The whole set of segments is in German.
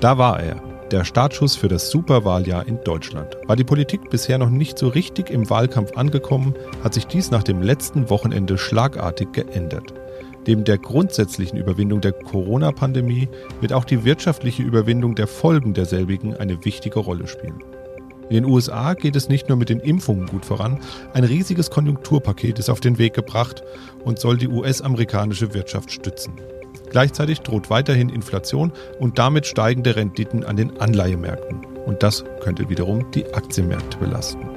Da war er, der Startschuss für das Superwahljahr in Deutschland. War die Politik bisher noch nicht so richtig im Wahlkampf angekommen, hat sich dies nach dem letzten Wochenende schlagartig geändert. Neben der grundsätzlichen Überwindung der Corona-Pandemie wird auch die wirtschaftliche Überwindung der Folgen derselbigen eine wichtige Rolle spielen. In den USA geht es nicht nur mit den Impfungen gut voran, ein riesiges Konjunkturpaket ist auf den Weg gebracht und soll die US-amerikanische Wirtschaft stützen. Gleichzeitig droht weiterhin Inflation und damit steigende Renditen an den Anleihemärkten. Und das könnte wiederum die Aktienmärkte belasten.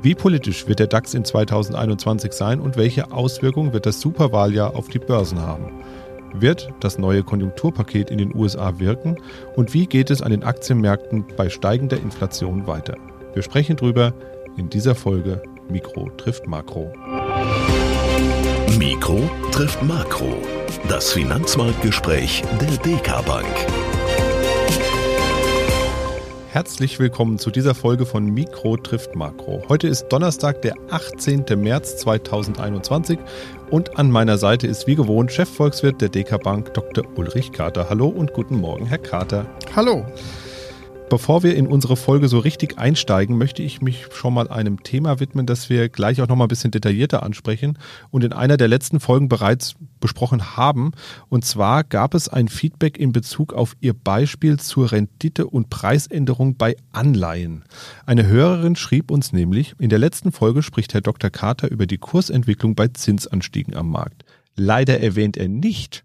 Wie politisch wird der DAX in 2021 sein und welche Auswirkungen wird das Superwahljahr auf die Börsen haben? Wird das neue Konjunkturpaket in den USA wirken und wie geht es an den Aktienmärkten bei steigender Inflation weiter? Wir sprechen drüber in dieser Folge Mikro trifft Makro. Mikro trifft Makro. Das Finanzmarktgespräch der DK Bank. Herzlich willkommen zu dieser Folge von Mikro trifft Makro. Heute ist Donnerstag, der 18. März 2021 und an meiner Seite ist wie gewohnt Chefvolkswirt der DK Bank Dr. Ulrich Kater. Hallo und guten Morgen, Herr Kater. Hallo. Bevor wir in unsere Folge so richtig einsteigen, möchte ich mich schon mal einem Thema widmen, das wir gleich auch noch mal ein bisschen detaillierter ansprechen und in einer der letzten Folgen bereits besprochen haben. Und zwar gab es ein Feedback in Bezug auf Ihr Beispiel zur Rendite- und Preisänderung bei Anleihen. Eine Hörerin schrieb uns nämlich, in der letzten Folge spricht Herr Dr. Carter über die Kursentwicklung bei Zinsanstiegen am Markt. Leider erwähnt er nicht,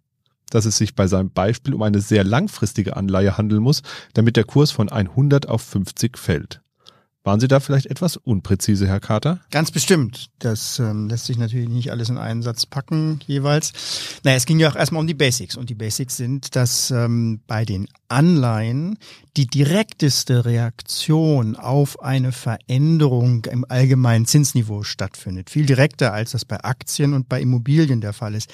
dass es sich bei seinem Beispiel um eine sehr langfristige Anleihe handeln muss, damit der Kurs von 100 auf 50 fällt. Waren Sie da vielleicht etwas unpräzise, Herr Carter? Ganz bestimmt. Das ähm, lässt sich natürlich nicht alles in einen Satz packen jeweils. Naja, es ging ja auch erstmal um die Basics. Und die Basics sind, dass ähm, bei den Anleihen die direkteste Reaktion auf eine Veränderung im allgemeinen Zinsniveau stattfindet. Viel direkter, als das bei Aktien und bei Immobilien der Fall ist.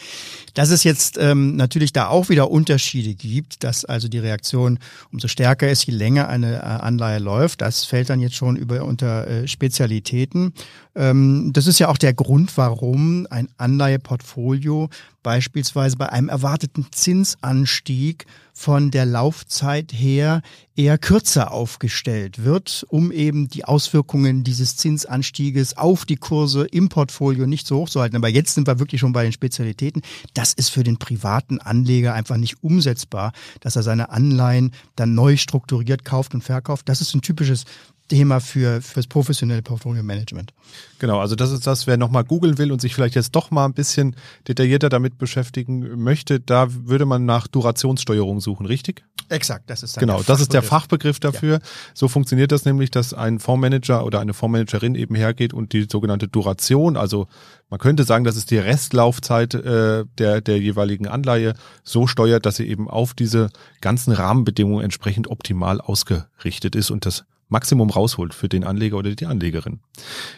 Dass es jetzt ähm, natürlich da auch wieder Unterschiede gibt, dass also die Reaktion umso stärker ist, je länger eine äh, Anleihe läuft, das fällt dann jetzt schon über unter äh, Spezialitäten. Ähm, das ist ja auch der Grund, warum ein Anleiheportfolio beispielsweise bei einem erwarteten Zinsanstieg von der Laufzeit her eher kürzer aufgestellt wird, um eben die Auswirkungen dieses Zinsanstieges auf die Kurse im Portfolio nicht so hoch zu halten. Aber jetzt sind wir wirklich schon bei den Spezialitäten. Das ist für den privaten Anleger einfach nicht umsetzbar, dass er seine Anleihen dann neu strukturiert kauft und verkauft. Das ist ein typisches Thema für fürs professionelle Portfolio Management. Genau, also das ist das, wer nochmal googeln will und sich vielleicht jetzt doch mal ein bisschen detaillierter damit beschäftigen möchte, da würde man nach Durationssteuerung suchen, richtig? Exakt, das ist dann Genau, das ist der Fachbegriff dafür. Ja. So funktioniert das nämlich, dass ein Fondsmanager oder eine Fondsmanagerin eben hergeht und die sogenannte Duration, also man könnte sagen, das ist die Restlaufzeit äh, der, der jeweiligen Anleihe, so steuert, dass sie eben auf diese ganzen Rahmenbedingungen entsprechend optimal ausgerichtet ist und das Maximum rausholt für den Anleger oder die Anlegerin.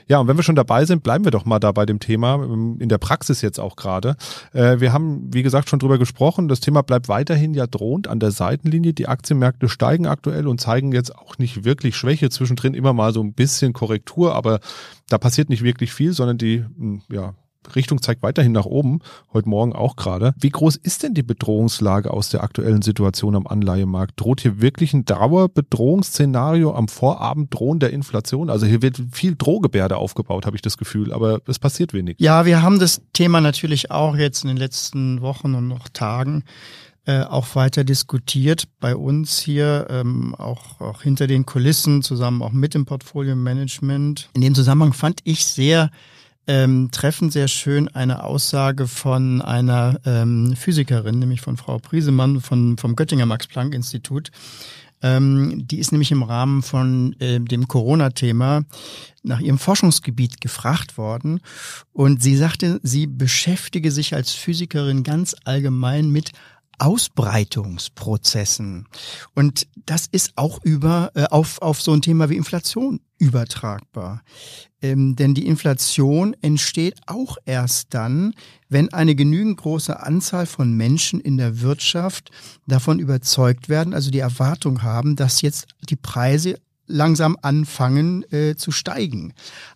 Ja, und wenn wir schon dabei sind, bleiben wir doch mal da bei dem Thema, ähm, in der Praxis jetzt auch gerade. Äh, wir haben, wie gesagt, schon drüber gesprochen. Das Thema bleibt weiterhin ja drohend an der Seitenlinie. Die Aktienmärkte steigen aktuell und zeigen jetzt auch nicht wirklich Schwäche. Zwischendrin immer mal so ein bisschen Korrektur, aber da passiert nicht wirklich viel, sondern die hm, ja, Richtung zeigt weiterhin nach oben, heute Morgen auch gerade. Wie groß ist denn die Bedrohungslage aus der aktuellen Situation am Anleihemarkt? Droht hier wirklich ein Dauerbedrohungsszenario am Vorabend drohender Inflation? Also hier wird viel Drohgebärde aufgebaut, habe ich das Gefühl, aber es passiert wenig. Ja, wir haben das Thema natürlich auch jetzt in den letzten Wochen und noch Tagen äh, auch weiter diskutiert bei uns hier, ähm, auch, auch hinter den Kulissen, zusammen auch mit dem Portfolio Management. In dem Zusammenhang fand ich sehr ähm, treffen sehr schön eine Aussage von einer ähm, Physikerin, nämlich von Frau Priesemann von, vom Göttinger Max-Planck-Institut. Ähm, die ist nämlich im Rahmen von äh, dem Corona-Thema nach ihrem Forschungsgebiet gefragt worden. Und sie sagte, sie beschäftige sich als Physikerin ganz allgemein mit Ausbreitungsprozessen. Und das ist auch über äh, auf, auf so ein Thema wie Inflation übertragbar. Ähm, denn die Inflation entsteht auch erst dann, wenn eine genügend große Anzahl von Menschen in der Wirtschaft davon überzeugt werden, also die Erwartung haben, dass jetzt die Preise langsam anfangen äh, zu steigen.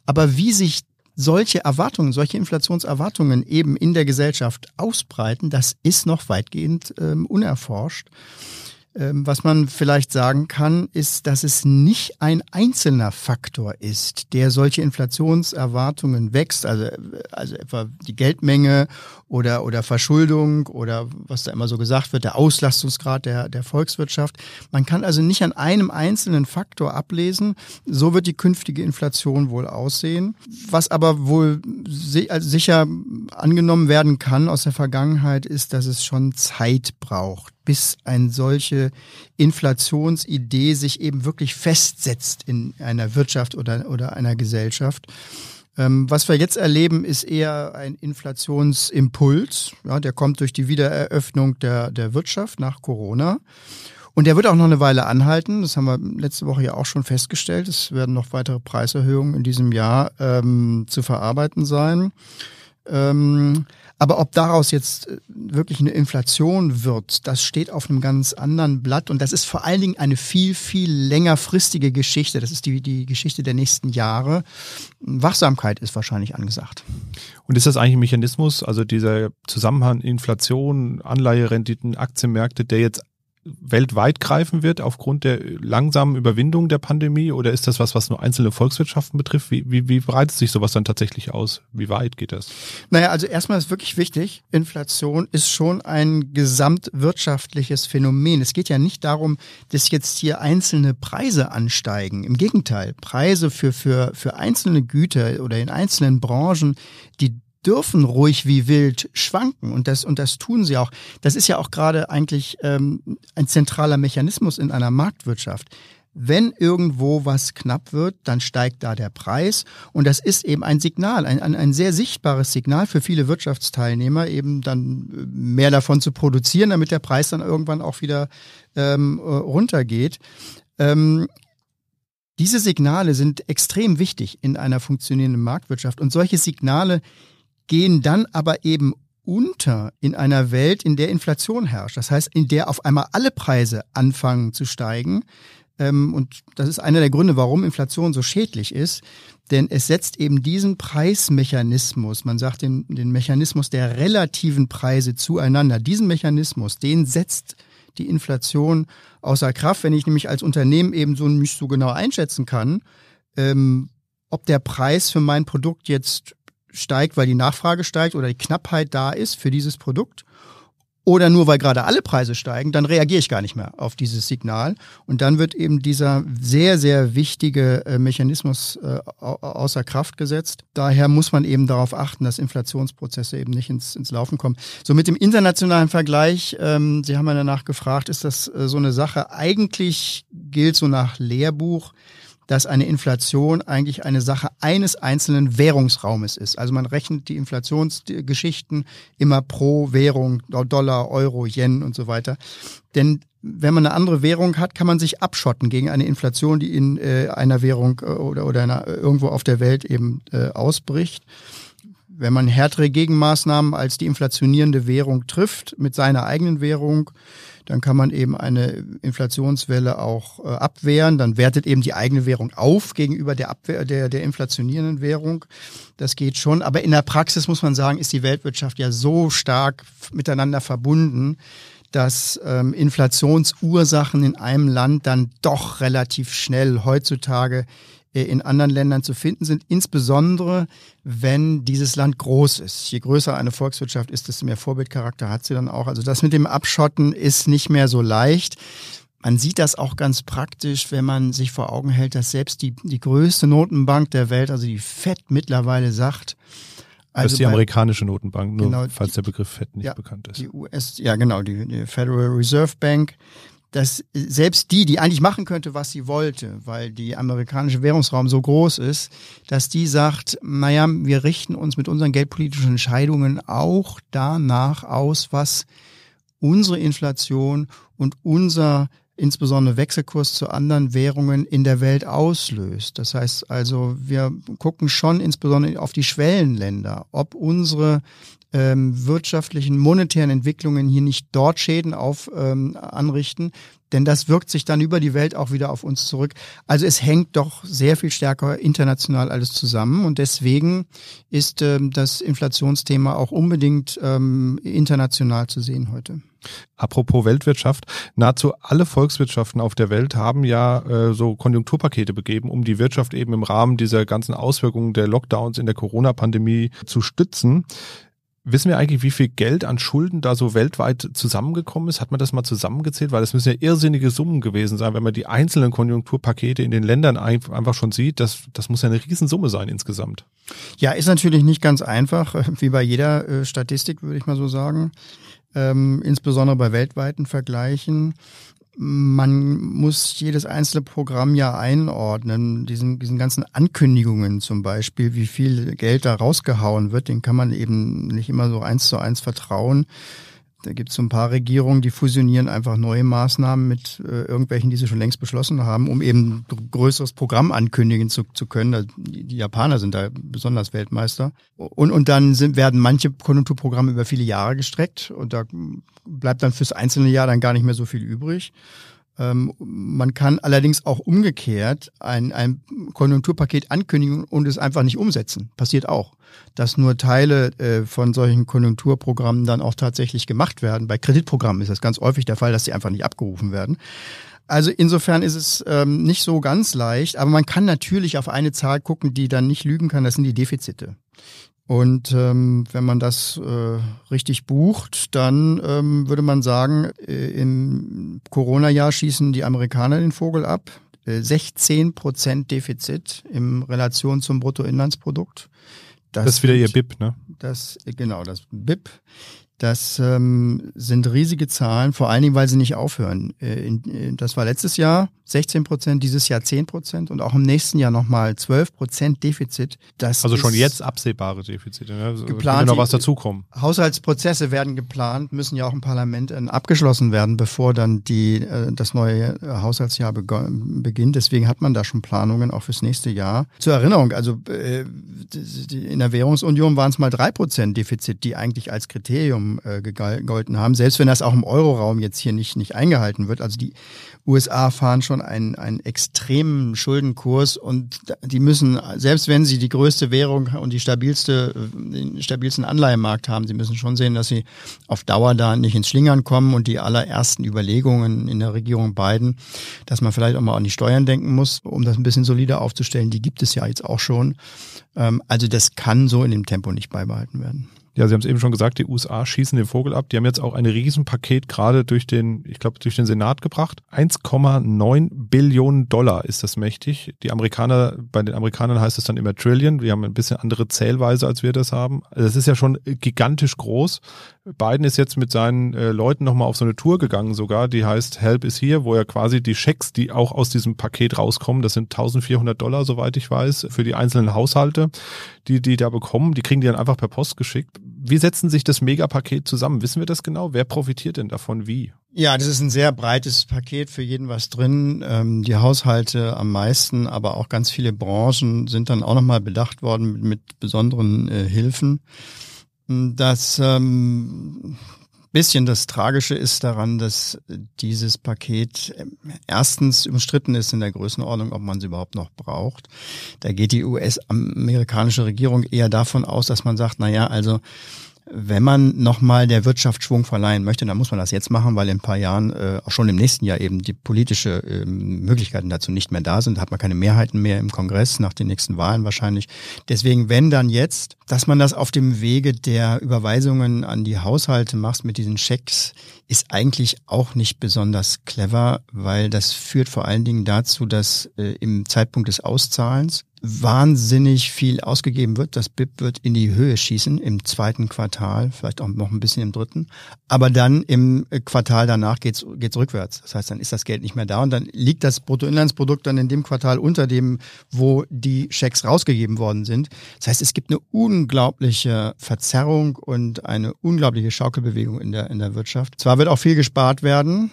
Aber wie sich solche Erwartungen, solche Inflationserwartungen eben in der Gesellschaft ausbreiten, das ist noch weitgehend ähm, unerforscht. Ähm, was man vielleicht sagen kann, ist, dass es nicht ein einzelner Faktor ist, der solche Inflationserwartungen wächst, also, also etwa die Geldmenge oder, oder Verschuldung oder was da immer so gesagt wird, der Auslastungsgrad der, der Volkswirtschaft. Man kann also nicht an einem einzelnen Faktor ablesen, so wird die künftige Inflation wohl aussehen. Was aber wohl also sicher angenommen werden kann aus der Vergangenheit, ist, dass es schon Zeit braucht bis eine solche Inflationsidee sich eben wirklich festsetzt in einer Wirtschaft oder, oder einer Gesellschaft. Ähm, was wir jetzt erleben, ist eher ein Inflationsimpuls. Ja, der kommt durch die Wiedereröffnung der, der Wirtschaft nach Corona. Und der wird auch noch eine Weile anhalten. Das haben wir letzte Woche ja auch schon festgestellt. Es werden noch weitere Preiserhöhungen in diesem Jahr ähm, zu verarbeiten sein. Ähm, aber ob daraus jetzt äh, wirklich eine Inflation wird, das steht auf einem ganz anderen Blatt. Und das ist vor allen Dingen eine viel, viel längerfristige Geschichte. Das ist die, die Geschichte der nächsten Jahre. Wachsamkeit ist wahrscheinlich angesagt. Und ist das eigentlich ein Mechanismus, also dieser Zusammenhang Inflation, Anleiherenditen, Aktienmärkte, der jetzt weltweit greifen wird aufgrund der langsamen Überwindung der Pandemie oder ist das was, was nur einzelne Volkswirtschaften betrifft? Wie, wie, wie breitet sich sowas dann tatsächlich aus? Wie weit geht das? Naja, also erstmal ist wirklich wichtig, Inflation ist schon ein gesamtwirtschaftliches Phänomen. Es geht ja nicht darum, dass jetzt hier einzelne Preise ansteigen. Im Gegenteil, Preise für, für, für einzelne Güter oder in einzelnen Branchen, die dürfen ruhig wie wild schwanken und das und das tun sie auch. Das ist ja auch gerade eigentlich ähm, ein zentraler Mechanismus in einer Marktwirtschaft. Wenn irgendwo was knapp wird, dann steigt da der Preis. Und das ist eben ein Signal, ein, ein, sehr sichtbares Signal für viele Wirtschaftsteilnehmer, eben dann äh, mehr davon zu produzieren, damit der Preis dann irgendwann auch wieder ähm, äh, runtergeht. Ähm, diese Signale sind extrem wichtig in einer funktionierenden Marktwirtschaft. Und solche Signale gehen dann aber eben unter in einer Welt, in der Inflation herrscht. Das heißt, in der auf einmal alle Preise anfangen zu steigen. Ähm, und das ist einer der Gründe, warum Inflation so schädlich ist. Denn es setzt eben diesen Preismechanismus, man sagt den, den Mechanismus der relativen Preise zueinander, diesen Mechanismus, den setzt die Inflation außer Kraft, wenn ich nämlich als Unternehmen eben so nicht so genau einschätzen kann, ähm, ob der Preis für mein Produkt jetzt steigt, weil die Nachfrage steigt oder die Knappheit da ist für dieses Produkt oder nur weil gerade alle Preise steigen, dann reagiere ich gar nicht mehr auf dieses Signal. Und dann wird eben dieser sehr, sehr wichtige äh, Mechanismus äh, außer Kraft gesetzt. Daher muss man eben darauf achten, dass Inflationsprozesse eben nicht ins, ins Laufen kommen. So mit dem internationalen Vergleich, ähm, Sie haben ja danach gefragt, ist das äh, so eine Sache? Eigentlich gilt so nach Lehrbuch, dass eine Inflation eigentlich eine Sache eines einzelnen Währungsraumes ist. Also man rechnet die Inflationsgeschichten immer pro Währung, Dollar, Euro, Yen und so weiter. Denn wenn man eine andere Währung hat, kann man sich abschotten gegen eine Inflation, die in äh, einer Währung äh, oder, oder einer, irgendwo auf der Welt eben äh, ausbricht. Wenn man härtere Gegenmaßnahmen als die inflationierende Währung trifft mit seiner eigenen Währung, dann kann man eben eine Inflationswelle auch äh, abwehren. Dann wertet eben die eigene Währung auf gegenüber der, Abwehr, der, der inflationierenden Währung. Das geht schon. Aber in der Praxis muss man sagen, ist die Weltwirtschaft ja so stark miteinander verbunden, dass ähm, Inflationsursachen in einem Land dann doch relativ schnell heutzutage in anderen Ländern zu finden sind, insbesondere wenn dieses Land groß ist. Je größer eine Volkswirtschaft ist, desto mehr Vorbildcharakter hat sie dann auch. Also das mit dem Abschotten ist nicht mehr so leicht. Man sieht das auch ganz praktisch, wenn man sich vor Augen hält, dass selbst die, die größte Notenbank der Welt, also die FED mittlerweile sagt, also das ist die bei, amerikanische Notenbank, nur genau, falls der Begriff FED nicht ja, bekannt ist. Die US, ja genau, die, die Federal Reserve Bank dass selbst die, die eigentlich machen könnte, was sie wollte, weil die amerikanische Währungsraum so groß ist, dass die sagt, naja, wir richten uns mit unseren geldpolitischen Entscheidungen auch danach aus, was unsere Inflation und unser insbesondere Wechselkurs zu anderen Währungen in der Welt auslöst. Das heißt also, wir gucken schon insbesondere auf die Schwellenländer, ob unsere ähm, wirtschaftlichen, monetären Entwicklungen hier nicht dort Schäden auf ähm, anrichten. Denn das wirkt sich dann über die Welt auch wieder auf uns zurück. Also es hängt doch sehr viel stärker international alles zusammen und deswegen ist ähm, das Inflationsthema auch unbedingt ähm, international zu sehen heute. Apropos Weltwirtschaft, nahezu alle Volkswirtschaften auf der Welt haben ja äh, so Konjunkturpakete begeben, um die Wirtschaft eben im Rahmen dieser ganzen Auswirkungen der Lockdowns in der Corona-Pandemie zu stützen. Wissen wir eigentlich, wie viel Geld an Schulden da so weltweit zusammengekommen ist? Hat man das mal zusammengezählt? Weil das müssen ja irrsinnige Summen gewesen sein, wenn man die einzelnen Konjunkturpakete in den Ländern einfach schon sieht. Das, das muss ja eine Riesensumme sein insgesamt. Ja, ist natürlich nicht ganz einfach, wie bei jeder äh, Statistik, würde ich mal so sagen ähm, insbesondere bei weltweiten Vergleichen. Man muss jedes einzelne Programm ja einordnen. Diesen, diesen ganzen Ankündigungen zum Beispiel, wie viel Geld da rausgehauen wird, den kann man eben nicht immer so eins zu eins vertrauen. Da gibt es so ein paar Regierungen, die fusionieren einfach neue Maßnahmen mit äh, irgendwelchen, die sie schon längst beschlossen haben, um eben größeres Programm ankündigen zu, zu können. Die, die, Japaner sind da besonders Weltmeister. Und, und dann sind, werden manche Konjunkturprogramme über viele Jahre gestreckt und da bleibt dann fürs einzelne Jahr dann gar nicht mehr so viel übrig. Ähm, man kann allerdings auch umgekehrt ein, ein Konjunkturpaket ankündigen und es einfach nicht umsetzen. Passiert auch. Dass nur Teile äh, von solchen Konjunkturprogrammen dann auch tatsächlich gemacht werden. Bei Kreditprogrammen ist das ganz häufig der Fall, dass sie einfach nicht abgerufen werden. Also insofern ist es ähm, nicht so ganz leicht, aber man kann natürlich auf eine Zahl gucken, die dann nicht lügen kann, das sind die Defizite. Und ähm, wenn man das äh, richtig bucht, dann ähm, würde man sagen, äh, im Corona-Jahr schießen die Amerikaner den Vogel ab. Äh, 16 Prozent Defizit in Relation zum Bruttoinlandsprodukt. Das, das ist wieder ihr BIP, ne? Das, genau, das BIP. Das ähm, sind riesige Zahlen, vor allen Dingen, weil sie nicht aufhören. Äh, in, in, äh, das war letztes Jahr 16 Prozent, dieses Jahr 10 Prozent und auch im nächsten Jahr nochmal 12 Prozent Defizit. Das also schon jetzt absehbare Defizite. Ne? Also geplant, noch was dazukommen. Haushaltsprozesse werden geplant, müssen ja auch im Parlament äh, abgeschlossen werden, bevor dann die, äh, das neue äh, Haushaltsjahr beginnt. Deswegen hat man da schon Planungen auch fürs nächste Jahr. Zur Erinnerung, also in der Währungsunion waren es mal drei Prozent Defizit, die eigentlich als Kriterium gegolten haben, selbst wenn das auch im Euroraum jetzt hier nicht, nicht eingehalten wird. Also die USA fahren schon einen, einen extremen Schuldenkurs und die müssen, selbst wenn sie die größte Währung und die stabilste, den stabilsten Anleihemarkt haben, sie müssen schon sehen, dass sie auf Dauer da nicht ins Schlingern kommen und die allerersten Überlegungen in der Regierung Biden, dass man vielleicht auch mal an die Steuern denken muss, um das ein bisschen solider aufzustellen, die gibt es ja jetzt auch schon. Ähm, also das kann so in dem Tempo nicht beibehalten werden. Ja, Sie haben es eben schon gesagt, die USA schießen den Vogel ab. Die haben jetzt auch ein Riesenpaket gerade durch den, ich glaube, durch den Senat gebracht. 1,9 Billionen Dollar ist das mächtig. Die Amerikaner, bei den Amerikanern heißt es dann immer Trillion. Wir haben ein bisschen andere Zählweise, als wir das haben. Also das ist ja schon gigantisch groß. Biden ist jetzt mit seinen äh, Leuten nochmal auf so eine Tour gegangen sogar, die heißt Help is Here, wo er quasi die Schecks, die auch aus diesem Paket rauskommen, das sind 1400 Dollar, soweit ich weiß, für die einzelnen Haushalte, die die da bekommen, die kriegen die dann einfach per Post geschickt wie setzen sich das Megapaket zusammen? Wissen wir das genau? Wer profitiert denn davon wie? Ja, das ist ein sehr breites Paket, für jeden was drin. Ähm, die Haushalte am meisten, aber auch ganz viele Branchen sind dann auch nochmal bedacht worden mit, mit besonderen äh, Hilfen. Das ähm, bisschen das Tragische ist daran, dass dieses Paket ähm, erstens umstritten ist in der Größenordnung, ob man sie überhaupt noch braucht. Da geht die US-amerikanische Regierung eher davon aus, dass man sagt, na ja, also wenn man nochmal der Wirtschaft Schwung verleihen möchte, dann muss man das jetzt machen, weil in ein paar Jahren, äh, auch schon im nächsten Jahr eben die politische äh, Möglichkeiten dazu nicht mehr da sind. Da hat man keine Mehrheiten mehr im Kongress, nach den nächsten Wahlen wahrscheinlich. Deswegen, wenn dann jetzt, dass man das auf dem Wege der Überweisungen an die Haushalte macht mit diesen Schecks, ist eigentlich auch nicht besonders clever, weil das führt vor allen Dingen dazu, dass äh, im Zeitpunkt des Auszahlens wahnsinnig viel ausgegeben wird. Das BIP wird in die Höhe schießen im zweiten Quartal, vielleicht auch noch ein bisschen im dritten. Aber dann im Quartal danach geht's geht's rückwärts. Das heißt, dann ist das Geld nicht mehr da und dann liegt das Bruttoinlandsprodukt dann in dem Quartal unter dem, wo die Schecks rausgegeben worden sind. Das heißt, es gibt eine unglaubliche Verzerrung und eine unglaubliche Schaukelbewegung in der in der Wirtschaft. Zwar wird auch viel gespart werden,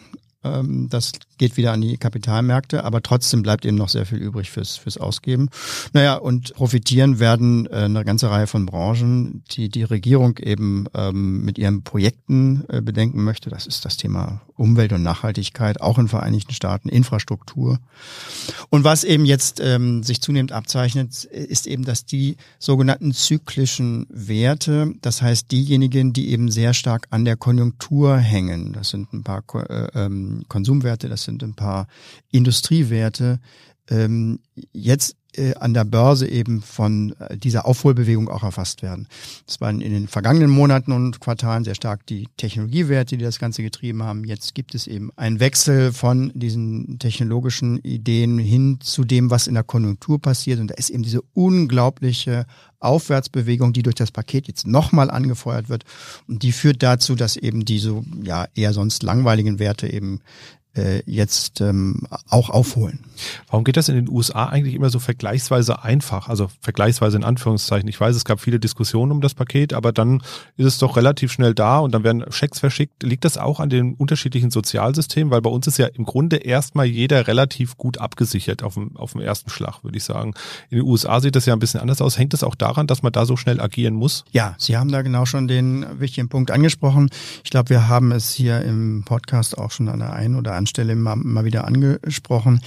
das geht wieder an die Kapitalmärkte, aber trotzdem bleibt eben noch sehr viel übrig fürs, fürs Ausgeben. Naja, und profitieren werden äh, eine ganze Reihe von Branchen, die die Regierung eben ähm, mit ihren Projekten äh, bedenken möchte. Das ist das Thema Umwelt und Nachhaltigkeit, auch in Vereinigten Staaten, Infrastruktur. Und was eben jetzt ähm, sich zunehmend abzeichnet, ist eben, dass die sogenannten zyklischen Werte, das heißt diejenigen, die eben sehr stark an der Konjunktur hängen, das sind ein paar äh, ähm, Konsumwerte, das sind ein paar Industriewerte, ähm, jetzt an der Börse eben von äh, dieser Aufholbewegung auch erfasst werden. Das waren in den vergangenen Monaten und Quartalen sehr stark die Technologiewerte, die das Ganze getrieben haben. Jetzt gibt es eben einen Wechsel von diesen technologischen Ideen hin zu dem, was in der Konjunktur passiert. Und da ist eben diese unglaubliche Aufwärtsbewegung, die durch das Paket jetzt nochmal angefeuert wird. Und die führt dazu, dass eben diese ja eher sonst langweiligen Werte eben äh, jetzt ähm, auch aufholen. Warum geht das in den USA eigentlich immer so vergleichsweise einfach? Also vergleichsweise in Anführungszeichen. Ich weiß, es gab viele Diskussionen um das Paket, aber dann ist es doch relativ schnell da und dann werden Schecks verschickt. Liegt das auch an den unterschiedlichen Sozialsystemen? Weil bei uns ist ja im Grunde erstmal jeder relativ gut abgesichert auf dem, auf dem ersten Schlag, würde ich sagen. In den USA sieht das ja ein bisschen anders aus. Hängt das auch daran, dass man da so schnell agieren muss? Ja, Sie haben da genau schon den wichtigen Punkt angesprochen. Ich glaube, wir haben es hier im Podcast auch schon an der einen oder anderen Stelle mal, mal wieder angesprochen.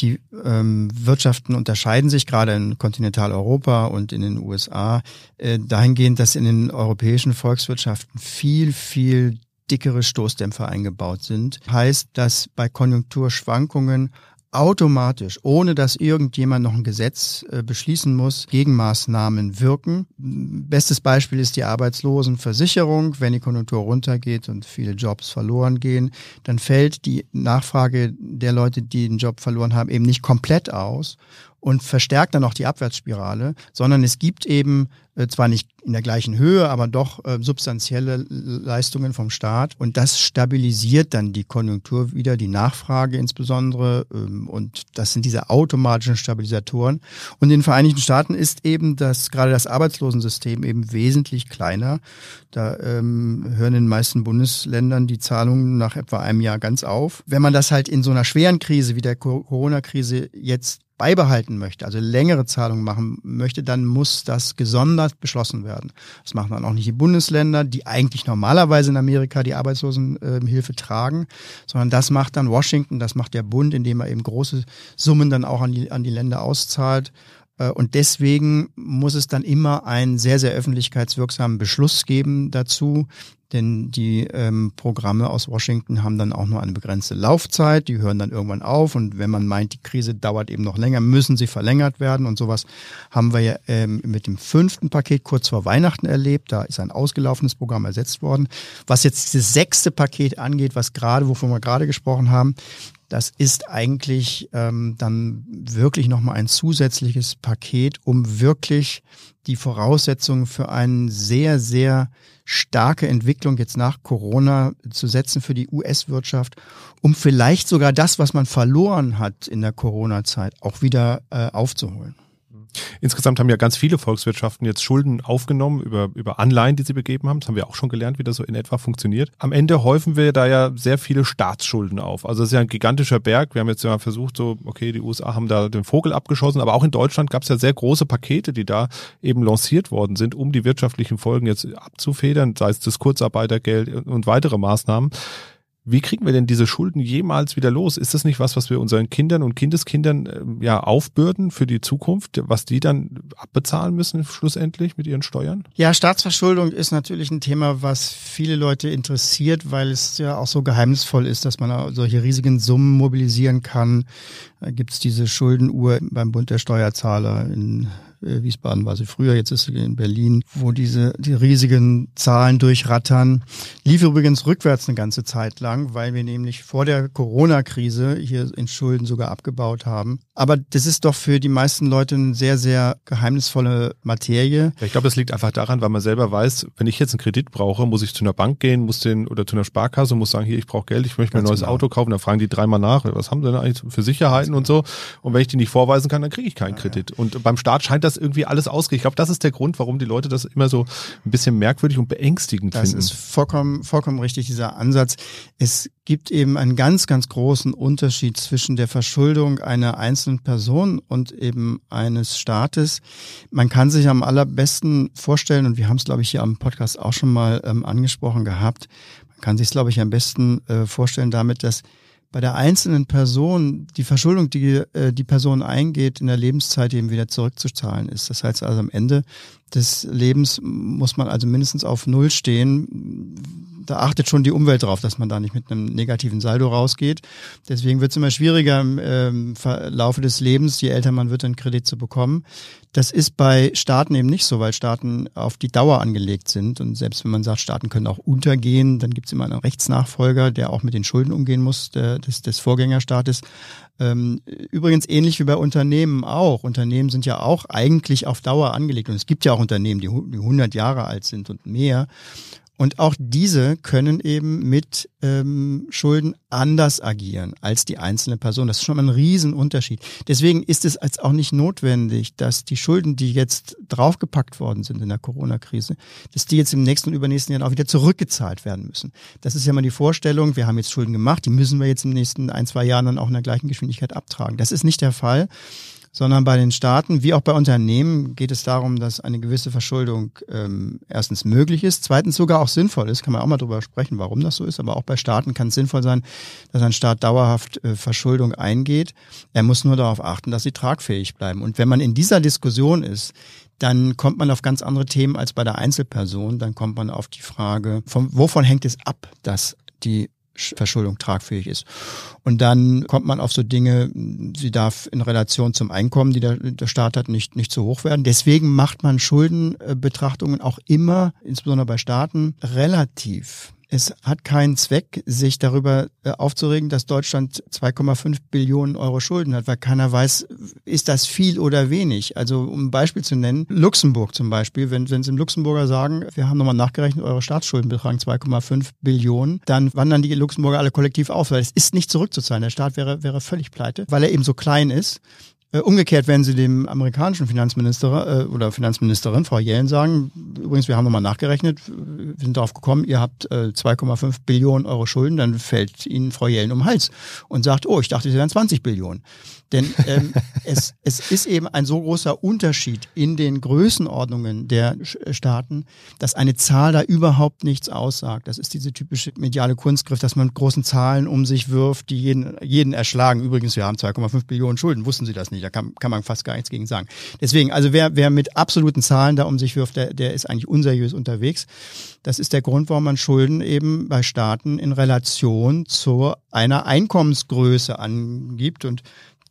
Die ähm, Wirtschaften unterscheiden sich gerade in Kontinentaleuropa und in den USA äh, dahingehend, dass in den europäischen Volkswirtschaften viel, viel dickere Stoßdämpfer eingebaut sind. Heißt, dass bei Konjunkturschwankungen automatisch, ohne dass irgendjemand noch ein Gesetz äh, beschließen muss, Gegenmaßnahmen wirken. Bestes Beispiel ist die Arbeitslosenversicherung. Wenn die Konjunktur runtergeht und viele Jobs verloren gehen, dann fällt die Nachfrage der Leute, die den Job verloren haben, eben nicht komplett aus und verstärkt dann auch die Abwärtsspirale, sondern es gibt eben äh, zwar nicht in der gleichen Höhe, aber doch äh, substanzielle Leistungen vom Staat und das stabilisiert dann die Konjunktur wieder, die Nachfrage insbesondere ähm, und das sind diese automatischen Stabilisatoren. Und in den Vereinigten Staaten ist eben das gerade das Arbeitslosensystem eben wesentlich kleiner. Da ähm, hören in den meisten Bundesländern die Zahlungen nach etwa einem Jahr ganz auf. Wenn man das halt in so einer schweren Krise wie der Corona-Krise jetzt beibehalten möchte, also längere Zahlungen machen möchte, dann muss das gesondert beschlossen werden. Das machen dann auch nicht die Bundesländer, die eigentlich normalerweise in Amerika die Arbeitslosenhilfe tragen, sondern das macht dann Washington, das macht der Bund, indem er eben große Summen dann auch an die, an die Länder auszahlt. Äh, und deswegen muss es dann immer einen sehr, sehr öffentlichkeitswirksamen Beschluss geben dazu, denn die ähm, Programme aus Washington haben dann auch nur eine begrenzte Laufzeit, die hören dann irgendwann auf und wenn man meint, die Krise dauert eben noch länger, müssen sie verlängert werden und sowas haben wir ja ähm, mit dem fünften Paket kurz vor Weihnachten erlebt, da ist ein ausgelaufenes Programm ersetzt worden. Was jetzt dieses sechste Paket angeht, was gerade, wovon wir gerade gesprochen haben, das ist eigentlich ähm, dann wirklich nochmal ein zusätzliches Paket, um wirklich die Voraussetzungen für eine sehr, sehr starke Entwicklung jetzt nach Corona zu setzen für die US-Wirtschaft, um vielleicht sogar das, was man verloren hat in der Corona-Zeit, auch wieder äh, aufzuholen. Insgesamt haben ja ganz viele Volkswirtschaften jetzt Schulden aufgenommen über, über Anleihen, die sie begeben haben. Das haben wir auch schon gelernt, wie das so in etwa funktioniert. Am Ende häufen wir da ja sehr viele Staatsschulden auf. Also es ist ja ein gigantischer Berg. Wir haben jetzt ja versucht, so, okay, die USA haben da den Vogel abgeschossen, aber auch in Deutschland gab es ja sehr große Pakete, die da eben lanciert worden sind, um die wirtschaftlichen Folgen jetzt abzufedern, sei es das Kurzarbeitergeld und weitere Maßnahmen. Wie kriegen wir denn diese Schulden jemals wieder los? Ist das nicht was, was wir unseren Kindern und Kindeskindern äh, ja aufbürden für die Zukunft, was die dann abbezahlen müssen schlussendlich mit ihren Steuern? Ja, Staatsverschuldung ist natürlich ein Thema, was viele Leute interessiert, weil es ja auch so geheimnisvoll ist, dass man solche riesigen Summen mobilisieren kann. Da gibt's diese Schuldenuhr beim Bund der Steuerzahler in äh, Wiesbaden war sie früher, jetzt ist sie in Berlin, wo diese die riesigen Zahlen durchrattern. Lief übrigens rückwärts eine ganze Zeit lang, weil wir nämlich vor der Corona-Krise hier in Schulden sogar abgebaut haben. Aber das ist doch für die meisten Leute eine sehr, sehr geheimnisvolle Materie. Ich glaube, es liegt einfach daran, weil man selber weiß, wenn ich jetzt einen Kredit brauche, muss ich zu einer Bank gehen, muss den oder zu einer Sparkasse, muss sagen, hier, ich brauche Geld, ich möchte mir ein neues genau. Auto kaufen, dann fragen die dreimal nach, was haben sie denn eigentlich für Sicherheiten und so. Und wenn ich die nicht vorweisen kann, dann kriege ich keinen Kredit. Und beim Staat scheint das das irgendwie alles ausgeht. Ich glaube, das ist der Grund, warum die Leute das immer so ein bisschen merkwürdig und beängstigend das finden. Das ist vollkommen, vollkommen richtig, dieser Ansatz. Es gibt eben einen ganz, ganz großen Unterschied zwischen der Verschuldung einer einzelnen Person und eben eines Staates. Man kann sich am allerbesten vorstellen, und wir haben es, glaube ich, hier am Podcast auch schon mal ähm, angesprochen gehabt, Man kann sich, glaube ich, am besten äh, vorstellen damit, dass bei der einzelnen Person die Verschuldung, die äh, die Person eingeht, in der Lebenszeit eben wieder zurückzuzahlen ist. Das heißt also am Ende des Lebens muss man also mindestens auf Null stehen. Da achtet schon die Umwelt drauf, dass man da nicht mit einem negativen Saldo rausgeht. Deswegen wird es immer schwieriger im ähm, Verlaufe des Lebens, je älter man wird, einen Kredit zu bekommen. Das ist bei Staaten eben nicht so, weil Staaten auf die Dauer angelegt sind. Und selbst wenn man sagt, Staaten können auch untergehen, dann gibt es immer einen Rechtsnachfolger, der auch mit den Schulden umgehen muss, der, des, des Vorgängerstaates. Ähm, übrigens ähnlich wie bei Unternehmen auch. Unternehmen sind ja auch eigentlich auf Dauer angelegt. Und es gibt ja auch Unternehmen, die, die 100 Jahre alt sind und mehr. Und auch diese können eben mit ähm, Schulden anders agieren als die einzelne Person. Das ist schon mal ein Riesenunterschied. Deswegen ist es als auch nicht notwendig, dass die Schulden, die jetzt draufgepackt worden sind in der Corona-Krise, dass die jetzt im nächsten und übernächsten Jahr auch wieder zurückgezahlt werden müssen. Das ist ja mal die Vorstellung, wir haben jetzt Schulden gemacht, die müssen wir jetzt im nächsten ein, zwei Jahren dann auch in der gleichen Geschwindigkeit abtragen. Das ist nicht der Fall sondern bei den Staaten wie auch bei Unternehmen geht es darum, dass eine gewisse Verschuldung ähm, erstens möglich ist, zweitens sogar auch sinnvoll ist, kann man auch mal drüber sprechen, warum das so ist, aber auch bei Staaten kann es sinnvoll sein, dass ein Staat dauerhaft äh, Verschuldung eingeht. Er muss nur darauf achten, dass sie tragfähig bleiben. Und wenn man in dieser Diskussion ist, dann kommt man auf ganz andere Themen als bei der Einzelperson. Dann kommt man auf die Frage, von, wovon hängt es ab, dass die Verschuldung tragfähig ist. Und dann kommt man auf so Dinge, sie darf in Relation zum Einkommen, die der, der Staat hat, nicht, nicht zu hoch werden. Deswegen macht man Schuldenbetrachtungen auch immer, insbesondere bei Staaten, relativ es hat keinen Zweck, sich darüber äh, aufzuregen, dass Deutschland 2,5 Billionen Euro Schulden hat, weil keiner weiß, ist das viel oder wenig. Also um ein Beispiel zu nennen, Luxemburg zum Beispiel, wenn, wenn Sie im Luxemburger sagen, wir haben nochmal nachgerechnet, eure Staatsschulden betragen 2,5 Billionen, dann wandern die Luxemburger alle kollektiv auf, weil es ist nicht zurückzuzahlen. Der Staat wäre, wäre völlig pleite, weil er eben so klein ist. Äh, umgekehrt werden sie dem amerikanischen Finanzminister äh, oder Finanzministerin, Frau Yellen, sagen, übrigens, wir haben nochmal nachgerechnet, wir sind darauf gekommen, ihr habt äh, 2,5 Billionen Euro Schulden, dann fällt Ihnen Frau Yellen um den Hals und sagt, oh, ich dachte, sie wären 20 Billionen. Denn ähm, es, es ist eben ein so großer Unterschied in den Größenordnungen der Staaten, dass eine Zahl da überhaupt nichts aussagt. Das ist diese typische mediale Kunstgriff, dass man mit großen Zahlen um sich wirft, die jeden, jeden erschlagen. Übrigens, wir haben 2,5 Billionen Schulden, wussten Sie das nicht? Da kann, kann man fast gar nichts gegen sagen. Deswegen, also wer, wer mit absoluten Zahlen da um sich wirft, der, der ist eigentlich unseriös unterwegs. Das ist der Grund, warum man Schulden eben bei Staaten in Relation zu einer Einkommensgröße angibt. Und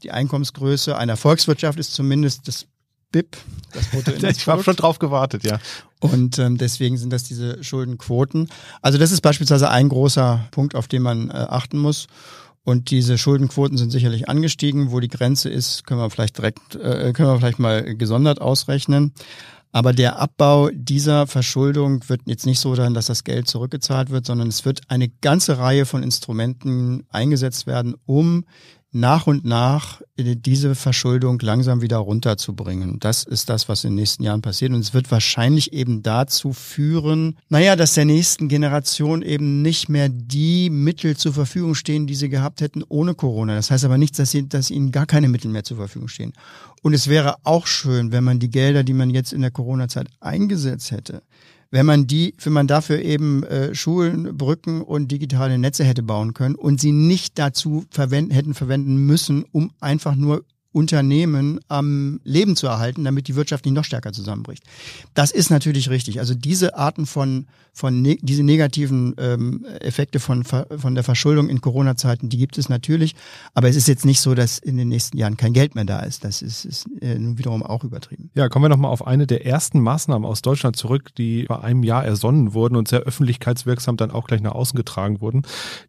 die Einkommensgröße einer Volkswirtschaft ist zumindest das BIP, das Bruttoinlandsprodukt. ich habe schon drauf gewartet, ja. Und ähm, deswegen sind das diese Schuldenquoten. Also das ist beispielsweise ein großer Punkt, auf den man äh, achten muss. Und diese Schuldenquoten sind sicherlich angestiegen. Wo die Grenze ist, können wir vielleicht direkt, äh, können wir vielleicht mal gesondert ausrechnen. Aber der Abbau dieser Verschuldung wird jetzt nicht so sein, dass das Geld zurückgezahlt wird, sondern es wird eine ganze Reihe von Instrumenten eingesetzt werden, um nach und nach diese Verschuldung langsam wieder runterzubringen. Das ist das, was in den nächsten Jahren passiert. Und es wird wahrscheinlich eben dazu führen, naja, dass der nächsten Generation eben nicht mehr die Mittel zur Verfügung stehen, die sie gehabt hätten ohne Corona. Das heißt aber nicht, dass, sie, dass ihnen gar keine Mittel mehr zur Verfügung stehen. Und es wäre auch schön, wenn man die Gelder, die man jetzt in der Corona-Zeit eingesetzt hätte, wenn man die, wenn man dafür eben äh, Schulen, Brücken und digitale Netze hätte bauen können und sie nicht dazu verwenden, hätten verwenden müssen, um einfach nur Unternehmen am Leben zu erhalten, damit die Wirtschaft nicht noch stärker zusammenbricht. Das ist natürlich richtig. Also diese Arten von, von ne, diese negativen ähm, Effekte von, von der Verschuldung in Corona-Zeiten, die gibt es natürlich. Aber es ist jetzt nicht so, dass in den nächsten Jahren kein Geld mehr da ist. Das ist, ist äh, wiederum auch übertrieben. Ja, kommen wir nochmal auf eine der ersten Maßnahmen aus Deutschland zurück, die vor einem Jahr ersonnen wurden und sehr öffentlichkeitswirksam dann auch gleich nach außen getragen wurden.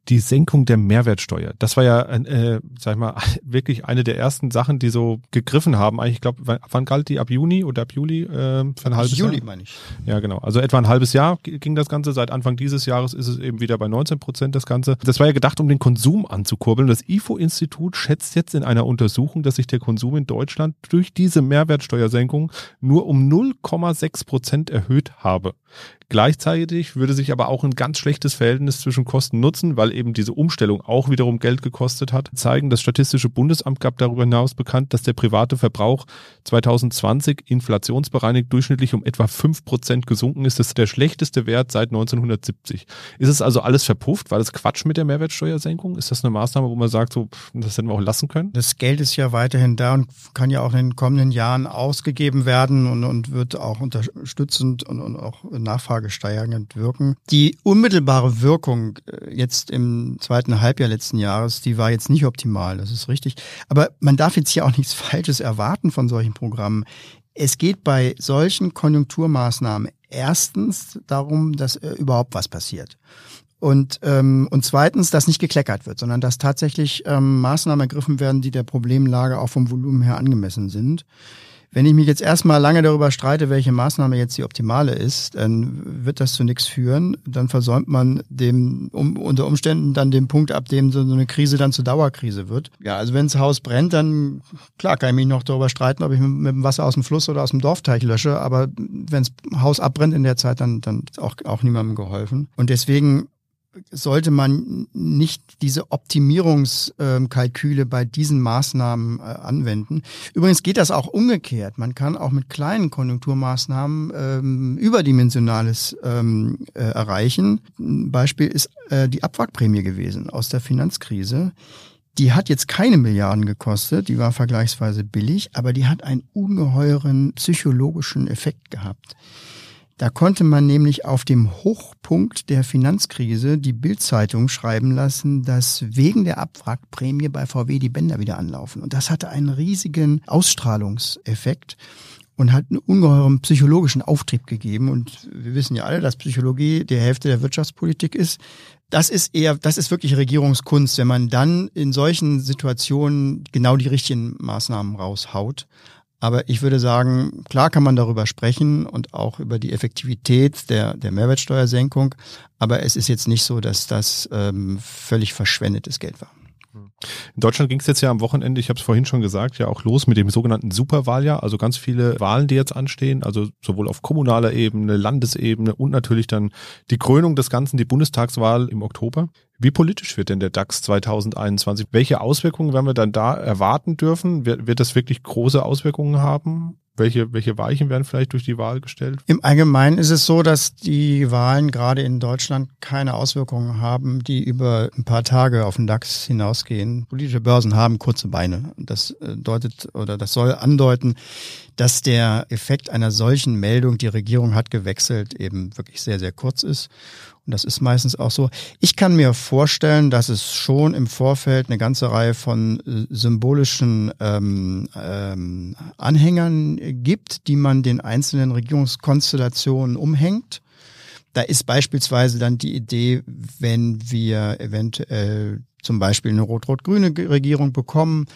Die Senkung der Mehrwertsteuer. Das war ja, äh, sag ich mal, wirklich eine der ersten Sachen, Sachen, die so gegriffen haben. Eigentlich, ich glaube, wann galt die? Ab Juni oder ab Juli? Äh, für ein halbes Juli, Jahr? meine ich. Ja, genau. Also etwa ein halbes Jahr ging das Ganze. Seit Anfang dieses Jahres ist es eben wieder bei 19 Prozent das Ganze. Das war ja gedacht, um den Konsum anzukurbeln. Das IFO-Institut schätzt jetzt in einer Untersuchung, dass sich der Konsum in Deutschland durch diese Mehrwertsteuersenkung nur um 0,6 Prozent erhöht habe. Gleichzeitig würde sich aber auch ein ganz schlechtes Verhältnis zwischen Kosten nutzen, weil eben diese Umstellung auch wiederum Geld gekostet hat, zeigen. Das Statistische Bundesamt gab darüber hinaus bekannt, dass der private Verbrauch 2020 inflationsbereinigt durchschnittlich um etwa fünf Prozent gesunken ist. Das ist der schlechteste Wert seit 1970. Ist es also alles verpufft? War das Quatsch mit der Mehrwertsteuersenkung? Ist das eine Maßnahme, wo man sagt, so, das hätten wir auch lassen können? Das Geld ist ja weiterhin da und kann ja auch in den kommenden Jahren ausgegeben werden und, und wird auch unterstützend und, und auch nachfragesteigernd wirken. Die unmittelbare Wirkung äh, jetzt im zweiten Halbjahr letzten Jahres, die war jetzt nicht optimal, das ist richtig. Aber man darf jetzt hier auch nichts Falsches erwarten von solchen Programmen. Es geht bei solchen Konjunkturmaßnahmen erstens darum, dass äh, überhaupt was passiert. Und, ähm, und zweitens, dass nicht gekleckert wird, sondern dass tatsächlich ähm, Maßnahmen ergriffen werden, die der Problemlage auch vom Volumen her angemessen sind. Wenn ich mich jetzt erstmal lange darüber streite, welche Maßnahme jetzt die optimale ist, dann wird das zu nichts führen. Dann versäumt man dem um, unter Umständen dann den Punkt, ab dem so eine Krise dann zur Dauerkrise wird. Ja, also wenn das Haus brennt, dann klar kann ich mich noch darüber streiten, ob ich mit, dem Wasser aus dem Fluss oder aus dem Dorfteich lösche. Aber wenn das Haus abbrennt in der Zeit, dann dann ist auch auch niemandem geholfen. Und deswegen sollte man nicht diese Optimierungskalküle bei diesen Maßnahmen äh, anwenden. Übrigens geht das auch umgekehrt. Man kann auch mit kleinen Konjunkturmaßnahmen ähm, überdimensionales ähm, äh, erreichen. Ein Beispiel ist äh, die Abwrackprämie gewesen aus der Finanzkrise. Die hat jetzt keine Milliarden gekostet, die war vergleichsweise billig, aber die hat einen ungeheuren psychologischen Effekt gehabt. Da konnte man nämlich auf dem Hochpunkt der Finanzkrise die Bildzeitung schreiben lassen, dass wegen der Abwrackprämie bei VW die Bänder wieder anlaufen. Und das hatte einen riesigen Ausstrahlungseffekt und hat einen ungeheuren psychologischen Auftrieb gegeben. Und wir wissen ja alle, dass Psychologie die Hälfte der Wirtschaftspolitik ist. Das ist eher, das ist wirklich Regierungskunst, wenn man dann in solchen Situationen genau die richtigen Maßnahmen raushaut. Aber ich würde sagen, klar kann man darüber sprechen und auch über die Effektivität der, der Mehrwertsteuersenkung. Aber es ist jetzt nicht so, dass das ähm, völlig verschwendetes Geld war. In Deutschland ging es jetzt ja am Wochenende, ich habe es vorhin schon gesagt, ja auch los mit dem sogenannten Superwahljahr, also ganz viele Wahlen, die jetzt anstehen, also sowohl auf kommunaler Ebene, Landesebene und natürlich dann die Krönung des Ganzen, die Bundestagswahl im Oktober. Wie politisch wird denn der DAX 2021? Welche Auswirkungen werden wir dann da erwarten dürfen? Wird, wird das wirklich große Auswirkungen haben? Welche, welche Weichen werden vielleicht durch die Wahl gestellt? Im Allgemeinen ist es so, dass die Wahlen gerade in Deutschland keine Auswirkungen haben, die über ein paar Tage auf den DAX hinausgehen. Politische Börsen haben kurze Beine. Das äh, deutet oder das soll andeuten, dass der Effekt einer solchen Meldung, die Regierung hat gewechselt, eben wirklich sehr, sehr kurz ist. Und das ist meistens auch so. Ich kann mir vorstellen, dass es schon im Vorfeld eine ganze Reihe von äh, symbolischen ähm, ähm, Anhängern gibt, die man den einzelnen Regierungskonstellationen umhängt. Da ist beispielsweise dann die Idee, wenn wir eventuell zum Beispiel eine rot-rot-grüne Regierung bekommen,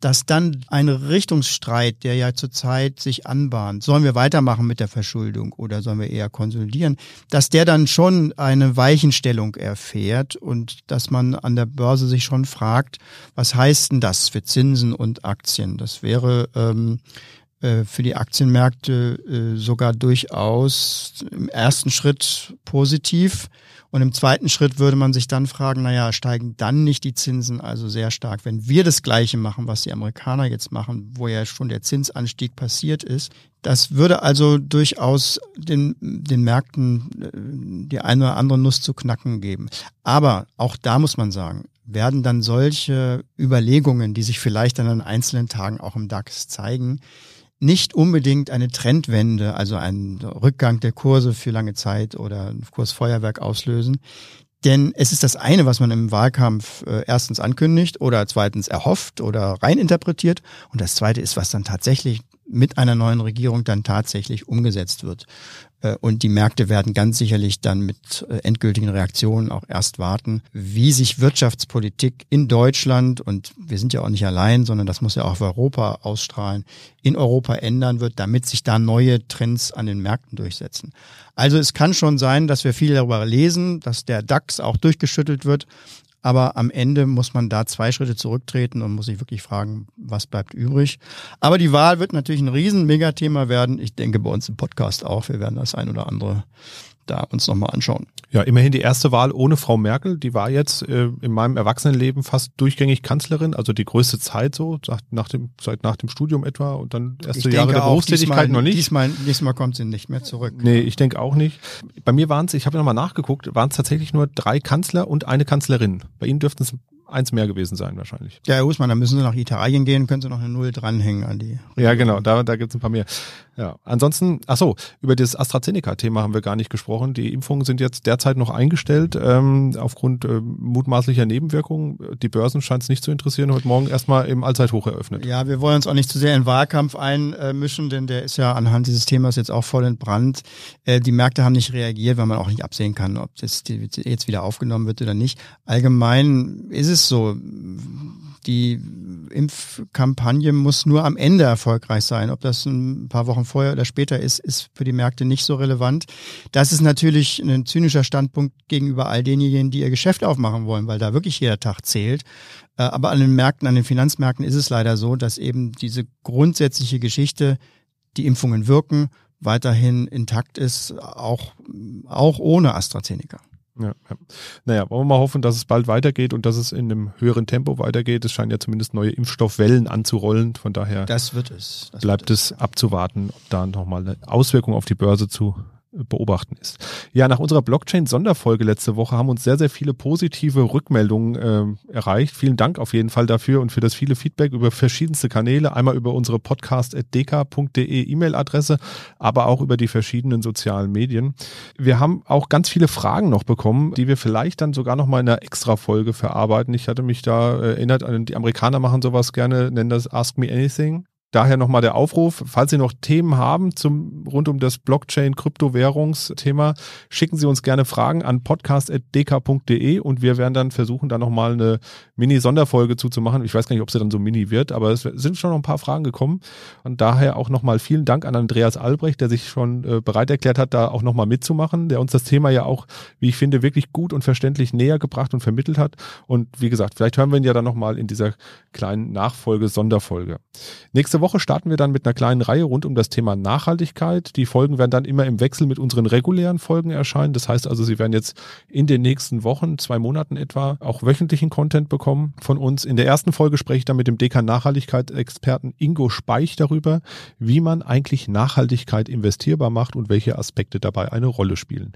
dass dann ein Richtungsstreit, der ja zurzeit sich anbahnt, sollen wir weitermachen mit der Verschuldung oder sollen wir eher konsolidieren, dass der dann schon eine Weichenstellung erfährt und dass man an der Börse sich schon fragt, was heißt denn das für Zinsen und Aktien? Das wäre ähm, äh, für die Aktienmärkte äh, sogar durchaus im ersten Schritt positiv. Und im zweiten Schritt würde man sich dann fragen, naja, steigen dann nicht die Zinsen also sehr stark? Wenn wir das Gleiche machen, was die Amerikaner jetzt machen, wo ja schon der Zinsanstieg passiert ist, das würde also durchaus den, den Märkten äh, die eine oder andere Nuss zu knacken geben. Aber auch da muss man sagen, werden dann solche Überlegungen, die sich vielleicht dann an einzelnen Tagen auch im DAX zeigen, nicht unbedingt eine Trendwende, also einen Rückgang der Kurse für lange Zeit oder ein Kursfeuerwerk auslösen. Denn es ist das eine, was man im Wahlkampf äh, erstens ankündigt oder zweitens erhofft oder reininterpretiert. Und das zweite ist, was dann tatsächlich mit einer neuen Regierung dann tatsächlich umgesetzt wird. Äh, und die Märkte werden ganz sicherlich dann mit äh, endgültigen Reaktionen auch erst warten, wie sich Wirtschaftspolitik in Deutschland, und wir sind ja auch nicht allein, sondern das muss ja auch auf Europa ausstrahlen, in Europa ändern wird, damit sich da neue Trends an den Märkten durchsetzen. Also es kann schon sein, dass wir viel darüber lesen, dass der DAX auch durchgeschüttelt wird. Aber am Ende muss man da zwei Schritte zurücktreten und muss sich wirklich fragen, was bleibt übrig. Aber die Wahl wird natürlich ein riesen Megathema werden. Ich denke bei uns im Podcast auch. Wir werden das ein oder andere da uns nochmal anschauen. Ja, immerhin die erste Wahl ohne Frau Merkel. Die war jetzt äh, in meinem Erwachsenenleben fast durchgängig Kanzlerin, also die größte Zeit so, seit nach dem, seit nach dem Studium etwa und dann erste ich Jahre der Berufstätigkeit diesmal, noch nicht. Diesmal, diesmal kommt sie nicht mehr zurück. Nee, ich denke auch nicht. Bei mir waren es, ich habe nochmal nachgeguckt, waren es tatsächlich nur drei Kanzler und eine Kanzlerin. Bei Ihnen dürften es eins mehr gewesen sein wahrscheinlich. Ja, Herr Husmann, dann müssen Sie nach Italien gehen, können Sie noch eine Null dranhängen an die. Ja, genau, da, da gibt es ein paar mehr. Ja, ansonsten, ach so, über das AstraZeneca-Thema haben wir gar nicht gesprochen. Die Impfungen sind jetzt derzeit noch eingestellt ähm, aufgrund äh, mutmaßlicher Nebenwirkungen. Die Börsen scheint es nicht zu interessieren. Heute Morgen erstmal im Allzeithoch eröffnet. Ja, wir wollen uns auch nicht zu sehr in den Wahlkampf einmischen, denn der ist ja anhand dieses Themas jetzt auch voll entbrannt. Äh, die Märkte haben nicht reagiert, weil man auch nicht absehen kann, ob das jetzt wieder aufgenommen wird oder nicht. Allgemein ist es so, die Impfkampagne muss nur am Ende erfolgreich sein. Ob das ein paar Wochen vorher oder später ist, ist für die Märkte nicht so relevant. Das ist natürlich ein zynischer Standpunkt gegenüber all denjenigen, die ihr Geschäft aufmachen wollen, weil da wirklich jeder Tag zählt. Äh, aber an den Märkten, an den Finanzmärkten ist es leider so, dass eben diese grundsätzliche Geschichte, die Impfungen wirken, weiterhin intakt ist, auch, auch ohne AstraZeneca. Ja, ja. Naja, wollen wir mal hoffen, dass es bald weitergeht und dass es in einem höheren Tempo weitergeht. Es scheinen ja zumindest neue Impfstoffwellen anzurollen. Von daher das wird es. Das bleibt wird es abzuwarten, ob da nochmal eine Auswirkung auf die Börse zu beobachten ist. Ja, nach unserer Blockchain-Sonderfolge letzte Woche haben uns sehr, sehr viele positive Rückmeldungen äh, erreicht. Vielen Dank auf jeden Fall dafür und für das viele Feedback über verschiedenste Kanäle. Einmal über unsere podcast.dk.de E-Mail-Adresse, aber auch über die verschiedenen sozialen Medien. Wir haben auch ganz viele Fragen noch bekommen, die wir vielleicht dann sogar noch mal in einer Extra-Folge verarbeiten. Ich hatte mich da äh, erinnert an, die Amerikaner machen sowas gerne, nennen das Ask Me Anything. Daher nochmal der Aufruf, falls Sie noch Themen haben zum, rund um das Blockchain-Kryptowährungsthema, schicken Sie uns gerne Fragen an podcast.dk.de und wir werden dann versuchen, da nochmal eine Mini-Sonderfolge zuzumachen. Ich weiß gar nicht, ob sie dann so mini wird, aber es sind schon noch ein paar Fragen gekommen. Und daher auch nochmal vielen Dank an Andreas Albrecht, der sich schon äh, bereit erklärt hat, da auch nochmal mitzumachen, der uns das Thema ja auch, wie ich finde, wirklich gut und verständlich näher gebracht und vermittelt hat. Und wie gesagt, vielleicht hören wir ihn ja dann nochmal in dieser kleinen Nachfolge-Sonderfolge. Nächste Woche starten wir dann mit einer kleinen Reihe rund um das Thema Nachhaltigkeit. Die Folgen werden dann immer im Wechsel mit unseren regulären Folgen erscheinen. Das heißt also, Sie werden jetzt in den nächsten Wochen, zwei Monaten etwa, auch wöchentlichen Content bekommen von uns. In der ersten Folge spreche ich dann mit dem Dekan Nachhaltigkeitsexperten Ingo Speich darüber, wie man eigentlich Nachhaltigkeit investierbar macht und welche Aspekte dabei eine Rolle spielen.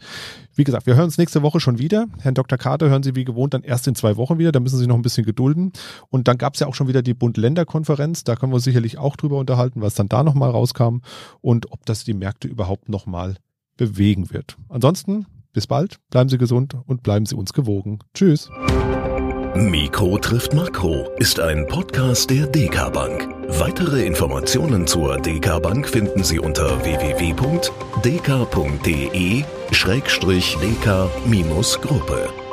Wie gesagt, wir hören uns nächste Woche schon wieder. Herrn Dr. Kater hören Sie wie gewohnt dann erst in zwei Wochen wieder. Da müssen Sie noch ein bisschen gedulden. Und dann gab es ja auch schon wieder die Bund-Länder-Konferenz. Da können wir sicherlich auch drüber unterhalten, was dann da nochmal rauskam und ob das die Märkte überhaupt nochmal bewegen wird. Ansonsten, bis bald, bleiben Sie gesund und bleiben Sie uns gewogen. Tschüss. Mikro trifft Makro ist ein Podcast der DK Bank. Weitere Informationen zur DK Bank finden Sie unter www.dk.de-dk-gruppe.